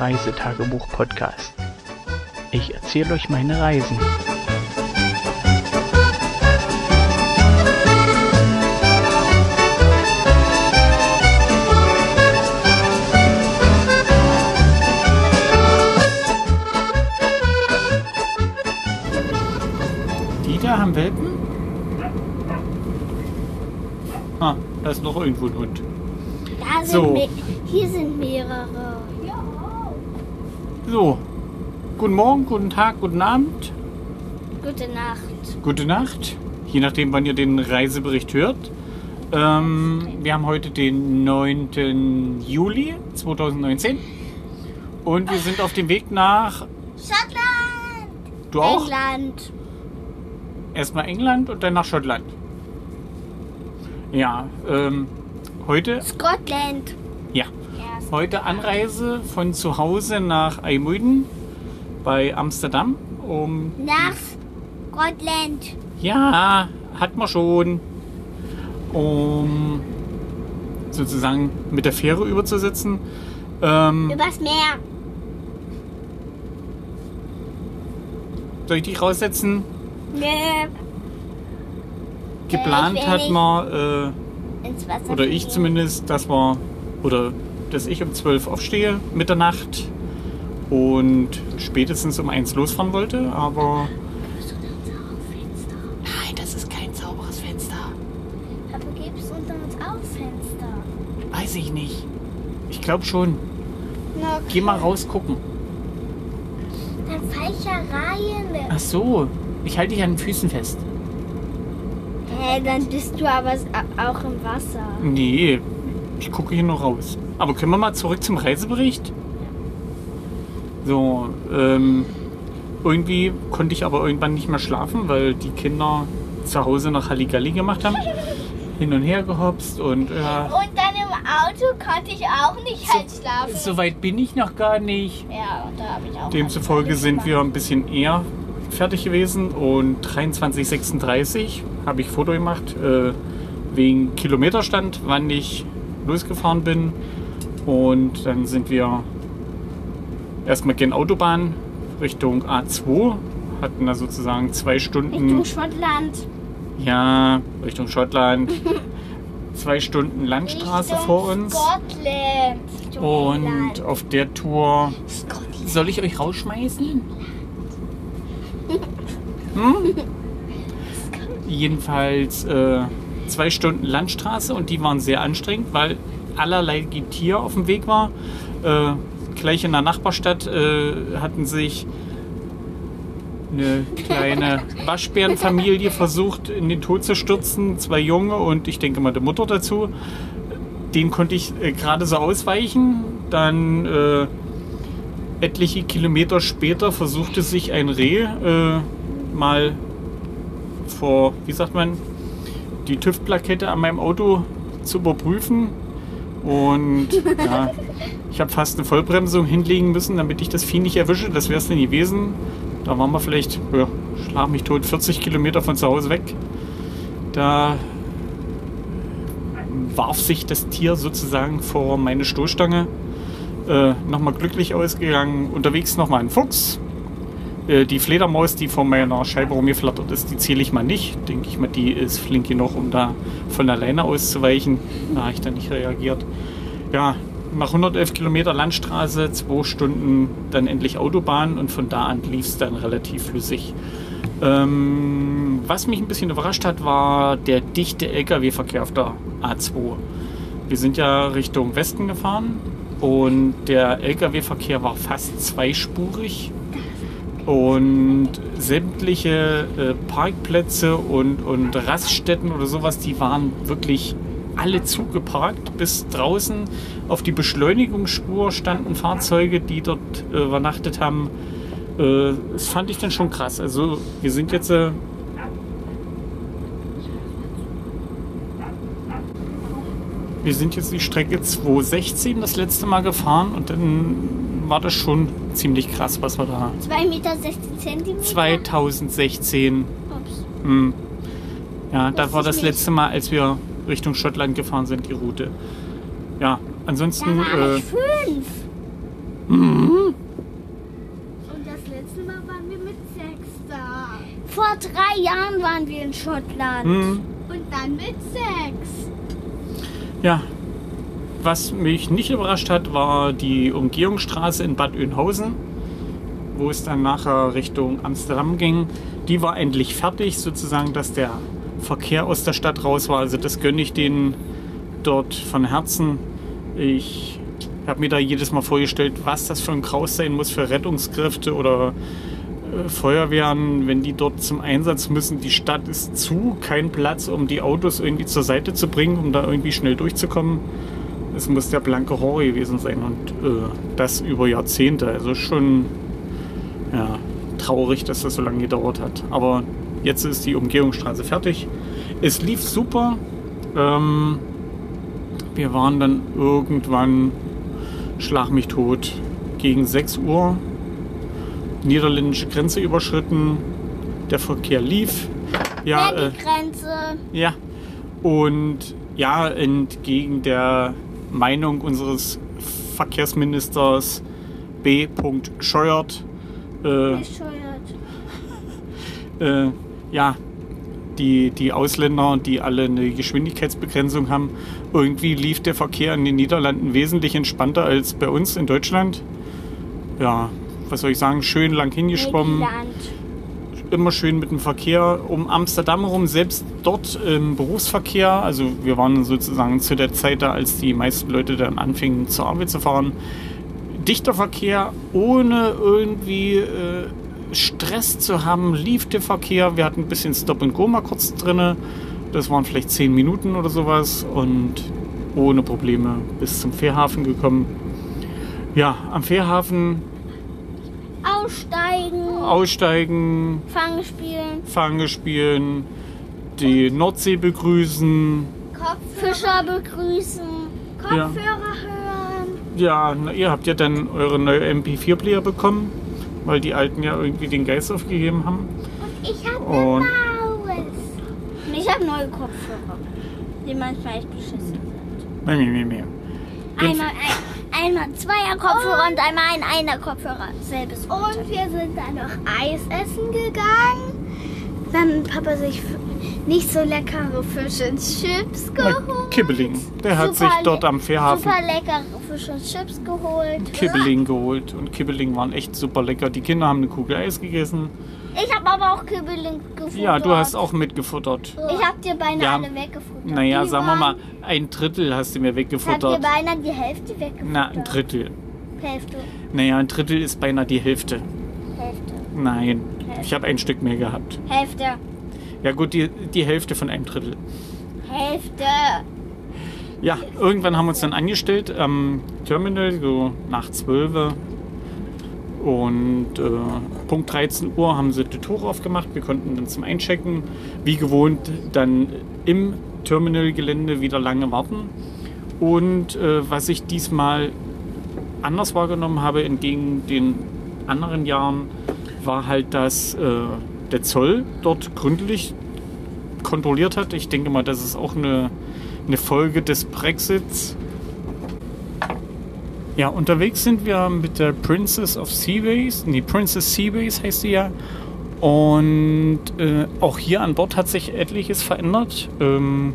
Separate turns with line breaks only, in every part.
Reisetagebuch-Podcast. Ich erzähle euch meine Reisen. Die da haben Welpen? Ah, da ist noch irgendwo ein Hund.
Da sind
So.
hier sind mehrere.
So, guten Morgen, guten Tag, guten Abend,
Gute Nacht.
gute Nacht, je nachdem, wann ihr den Reisebericht hört. Ähm, wir haben heute den 9. Juli 2019 und wir sind auf dem Weg nach,
Schottland.
du auch?
England.
Erstmal England und dann nach Schottland. Ja, ähm, heute,
Scotland.
Heute Anreise von zu Hause nach Eimuiden bei Amsterdam, um
Nach Scotland.
Ja, hat man schon. Um sozusagen mit der Fähre überzusetzen. Ähm,
Übers Meer.
soll ich dich raussetzen?
Nö.
Geplant
will
hat man, äh,
Ins Wasser.
oder ich zumindest, dass wir, oder dass ich um 12 aufstehe, Mitternacht und spätestens um 1 losfahren wollte, aber. Nein, das ist kein sauberes Fenster.
Aber gibt's unter uns auch Fenster?
Weiß ich nicht. Ich glaube schon.
Na,
Geh mal raus gucken.
Dann fall ich ja rein.
Ach so, ich halte dich an den Füßen fest.
Hä, dann bist du aber auch im Wasser.
Nee, ich gucke hier noch raus. Aber können wir mal zurück zum Reisebericht? So, ähm, irgendwie konnte ich aber irgendwann nicht mehr schlafen, weil die Kinder zu Hause noch Halligalli gemacht haben. Hin und her gehopst und äh,
Und dann im Auto konnte ich auch nicht halt schlafen.
so weit bin ich noch gar nicht.
Ja, und da habe ich auch.
Demzufolge sind wir ein bisschen eher fertig gewesen und 23.36 habe ich Foto gemacht äh, wegen Kilometerstand, wann ich losgefahren bin und dann sind wir erstmal gen Autobahn Richtung A2, hatten da sozusagen zwei Stunden,
Richtung Schottland.
ja, Richtung Schottland, zwei Stunden Landstraße
Richtung
vor uns
Scotland. Richtung
und
England.
auf der Tour
Scotland.
soll ich euch rausschmeißen? Hm? Jedenfalls äh, zwei Stunden Landstraße und die waren sehr anstrengend, weil allerlei Getier auf dem Weg war. Äh, gleich in der Nachbarstadt äh, hatten sich eine kleine Waschbärenfamilie versucht in den Tod zu stürzen. Zwei Junge und ich denke mal die Mutter dazu. Den konnte ich äh, gerade so ausweichen. Dann äh, etliche Kilometer später versuchte sich ein Reh äh, mal vor, wie sagt man, die TÜV-Plakette an meinem Auto zu überprüfen. Und ja, ich habe fast eine Vollbremsung hinlegen müssen, damit ich das Vieh nicht erwische. Das wäre es denn gewesen. Da waren wir vielleicht, ja, schlag mich tot, 40 Kilometer von zu Hause weg. Da warf sich das Tier sozusagen vor meine Stoßstange. Äh, nochmal glücklich ausgegangen. Unterwegs nochmal ein Fuchs. Äh, die Fledermaus, die vor meiner Scheibe rumgeflattert ist, die zähle ich mal nicht. Denke ich mal, die ist flink genug, um da von alleine auszuweichen. Da habe ich dann nicht reagiert. Ja, nach 111 Kilometer Landstraße, zwei Stunden dann endlich Autobahn und von da an lief es dann relativ flüssig. Ähm, was mich ein bisschen überrascht hat, war der dichte Lkw-Verkehr auf der A2. Wir sind ja Richtung Westen gefahren und der Lkw-Verkehr war fast zweispurig und sämtliche äh, Parkplätze und, und Raststätten oder sowas, die waren wirklich alle zugeparkt. Bis draußen auf die Beschleunigungsspur standen Fahrzeuge, die dort äh, übernachtet haben. Äh, das fand ich dann schon krass. Also wir sind jetzt wir sind jetzt die Strecke 216 das letzte Mal gefahren und dann war das schon ziemlich krass, was wir da
2,16 Meter Zentimeter.
2016
Ups.
hm, Ja, da
Das
war das letzte Mal, als wir Richtung Schottland gefahren sind, die Route. Ja,
Da
ansonsten,
war
äh,
ich fünf. Und das letzte Mal waren wir mit sechs da. Vor drei Jahren waren wir in Schottland.
Hm.
Und dann mit sechs.
Ja. Was mich nicht überrascht hat, war die Umgehungsstraße in Bad Oeynhausen, wo es dann nachher Richtung Amsterdam ging. Die war endlich fertig, sozusagen, dass der Verkehr aus der Stadt raus war. Also das gönne ich denen dort von Herzen. Ich habe mir da jedes Mal vorgestellt, was das für ein Kraus sein muss für Rettungskräfte oder Feuerwehren, wenn die dort zum Einsatz müssen. Die Stadt ist zu, kein Platz, um die Autos irgendwie zur Seite zu bringen, um da irgendwie schnell durchzukommen. Es muss der blanke Horror gewesen sein und äh, das über Jahrzehnte. Also schon ja, traurig, dass das so lange gedauert hat. Aber jetzt ist die Umgehungsstraße fertig. Es lief super. Ähm, wir waren dann irgendwann, schlag mich tot, gegen 6 Uhr niederländische Grenze überschritten. Der Verkehr lief. Ja, äh,
die Grenze.
ja. Und ja, entgegen der Meinung unseres Verkehrsministers B. Scheuert, äh, äh, ja, die, die Ausländer, die alle eine Geschwindigkeitsbegrenzung haben, irgendwie lief der Verkehr in den Niederlanden wesentlich entspannter als bei uns in Deutschland. Ja, was soll ich sagen, schön lang hingeschwommen
Land.
immer schön mit dem Verkehr um Amsterdam herum, selbst dort im Berufsverkehr. Also wir waren sozusagen zu der Zeit da, als die meisten Leute dann anfingen zur Arbeit zu fahren. Dichter Verkehr, ohne irgendwie äh, Stress zu haben, lief der Verkehr. Wir hatten ein bisschen Stop and Go mal kurz drinne. Das waren vielleicht zehn Minuten oder sowas und ohne Probleme bis zum Fährhafen gekommen. Ja, am Fährhafen
Aussteigen.
aussteigen,
Fangen spielen.
Fange spielen, die Nordsee begrüßen.
Fischer begrüßen. Kopfhörer hören.
Ja, na, ihr habt ja dann eure neue MP4-Player bekommen, weil die alten ja irgendwie den Geist aufgegeben haben.
Ich habe
Und-.
Und ich habe neue Kopfhörer, die manchmal echt beschissen sind.
Meh, meh, meh, meh.
Einmal, ein, einmal zweier Kopfhörer und einmal ein einer Kopfhörer. Selbes Und wir sind dann noch Eis essen gegangen. Dann hat Papa sich nicht so leckere Fisch und Chips geholt.
Kibbeling. Der hat sich
Super
dort
le-
am Fährhafen
Super leckere Fisch und Chips geholt.
Kibbeling geholt. Und Kibbeling waren echt super lecker. Die Kinder haben eine Kugel Eis gegessen.
Ich habe aber auch Kibbeling gefuttert.
Ja, du hast auch mitgefuttert.
Ich habe dir beinahe
Ja.
alle weggefuttert.
Naja,
Die
sagen wir mal, ein Drittel hast du mir
Ich habe dir
weggefuttert.
beinahe die Hälfte weggefuttert.
Na, ein Drittel.
Hälfte.
Naja, ein Drittel ist beinahe die Hälfte.
Hälfte.
Nein, ich habe ein Stück mehr gehabt.
Hälfte.
Ja gut, die, die Hälfte von einem Drittel.
Hälfte.
Ja, irgendwann haben wir uns dann angestellt am Terminal, so nach 12 Und äh, Punkt 13 Uhr haben sie die Tore aufgemacht. Wir konnten dann zum Einchecken, wie gewohnt, dann im Terminalgelände wieder lange warten. Und äh, was ich diesmal anders wahrgenommen habe, entgegen den anderen Jahren, war halt, dass äh, der Zoll dort gründlich kontrolliert hat. Ich denke mal, das ist auch eine, eine Folge des Brexits. Ja, unterwegs sind wir mit der Princess of Seaways. Nee, Princess Seaways heißt sie ja. Und äh, auch hier an Bord hat sich etliches verändert. Ähm,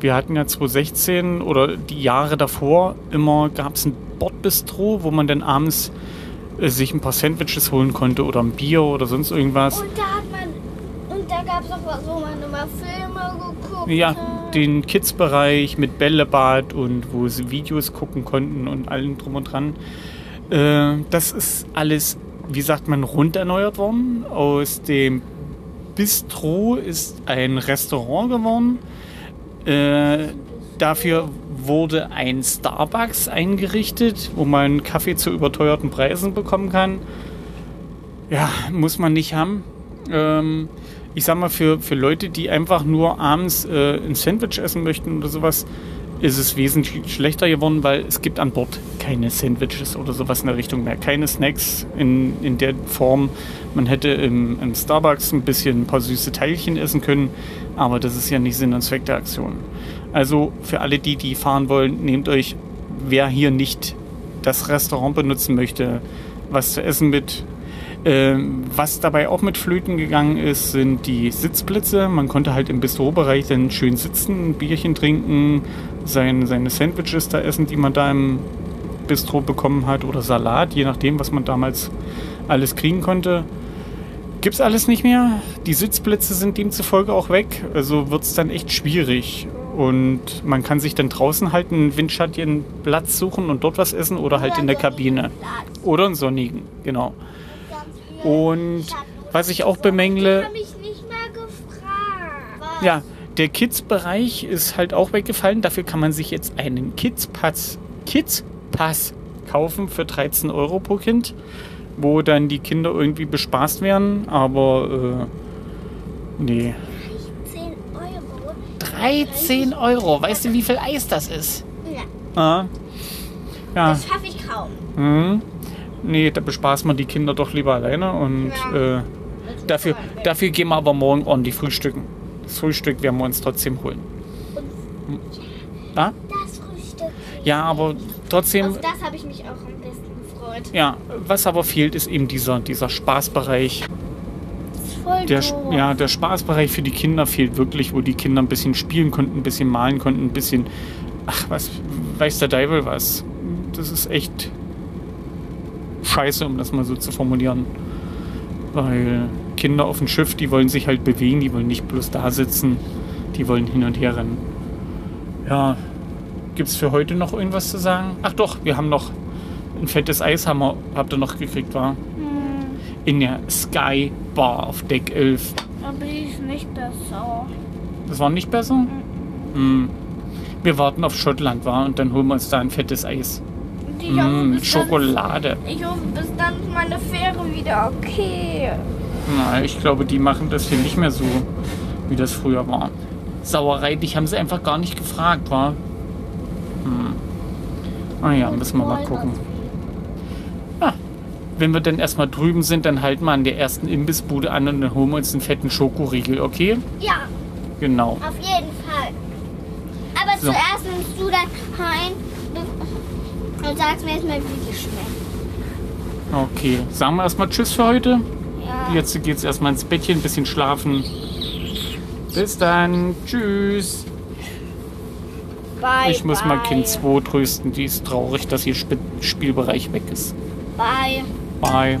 wir hatten ja 2016 oder die Jahre davor immer gab es ein Bordbistro, wo man dann abends äh, sich ein paar Sandwiches holen konnte oder ein Bier oder sonst irgendwas.
Und da hat man. Und da gab es auch was, wo man immer Filme geguckt
Ja,
hat.
Den Kids-Bereich mit Bällebad und wo sie Videos gucken konnten und allem drum und dran. Äh, das ist alles, wie sagt man, rund erneuert worden. Aus dem Bistro ist ein Restaurant geworden. Äh, dafür wurde ein Starbucks eingerichtet, wo man Kaffee zu überteuerten Preisen bekommen kann. Ja, muss man nicht haben. Ähm, ich sag mal, für, für Leute, die einfach nur abends äh, ein Sandwich essen möchten oder sowas, ist es wesentlich schlechter geworden, weil es gibt an Bord keine Sandwiches oder sowas in der Richtung mehr. Keine Snacks in, in der Form. Man hätte im, im Starbucks ein bisschen ein paar süße Teilchen essen können, aber das ist ja nicht Sinn und Zweck der Aktion. Also für alle die, die fahren wollen, nehmt euch, wer hier nicht das Restaurant benutzen möchte, was zu essen mit. Ähm, was dabei auch mit Flöten gegangen ist, sind die Sitzplätze. Man konnte halt im Bistrobereich dann schön sitzen, ein Bierchen trinken, sein, seine Sandwiches da essen, die man da im Bistro bekommen hat oder Salat, je nachdem, was man damals alles kriegen konnte. Gibt's alles nicht mehr. Die Sitzplätze sind demzufolge auch weg. Also wird es dann echt schwierig. Und man kann sich dann draußen halt einen windschattigen Platz suchen und dort was essen oder halt in der Kabine. Oder einen sonnigen, genau. Und was ich auch bemängle.
Habe ich nicht mal gefragt.
Ja, der Kids-Bereich ist halt auch weggefallen. Dafür kann man sich jetzt einen Kids-Pass Kids -Pass kaufen für 13 Euro pro Kind, wo dann die Kinder irgendwie bespaßt werden. Aber äh, nee,
10 Euro.
13 Euro. Weißt du, wie viel Eis das ist?
Ja,
Ah. Ja.
das schaffe ich kaum.
Hm. Nee, da bespaßt man die Kinder doch lieber alleine und äh, dafür, dafür gehen wir aber morgen ordentlich frühstücken. Das Frühstück werden wir uns trotzdem holen. Ah?
Das Frühstück.
Ja, aber trotzdem,
Auf das habe ich mich auch am besten gefreut.
ja, was aber fehlt, ist eben dieser, dieser Spaßbereich.
Das ist voll
Der, ja, der Spaßbereich für die Kinder fehlt wirklich, wo die Kinder ein bisschen spielen konnten, ein bisschen malen konnten, ein bisschen, ach, was weiß der Teufel was. Das ist echt scheiße, um das mal so zu formulieren. Weil Kinder auf dem Schiff, die wollen sich halt bewegen, die wollen nicht bloß da sitzen, die wollen hin und her rennen. Ja, gibt's für heute noch irgendwas zu sagen? Ach doch, wir haben noch ein fettes Eis, haben wir, habt ihr noch gekriegt, war?
Hm,
In der Sky Bar auf Deck 11.
aber die ist nicht besser.
Das war nicht besser? Hm. Wir warten auf Schottland, war und dann holen wir uns da ein fettes Eis.
Ich hoffe,
mit
bis dann,
Schokolade.
ich hoffe, bis dann ist meine Fähre wieder okay.
Na, ich glaube, die machen das hier nicht mehr so, wie das früher war. Sauerei, dich haben sie einfach gar nicht gefragt, war. Hm. Ah ja, müssen wir mal gucken. Ah, wenn wir dann erstmal drüben sind, dann halten wir an der ersten Imbissbude an und dann holen wir uns einen fetten Schokoriegel, okay?
Ja,
Genau.
auf jeden Fall. Aber
So.
zuerst nimmst du dann rein und sagst mir jetzt mal, wie die schmecken.
Okay, sagen wir erstmal Tschüss für heute.
Ja.
Jetzt geht's erstmal ins Bettchen, ein bisschen schlafen. Bis dann. Tschüss.
Bye,
ich muss
bye.
mal Kind 2 trösten. Die ist traurig, dass ihr Sp Spielbereich weg ist.
Bye.
Bye.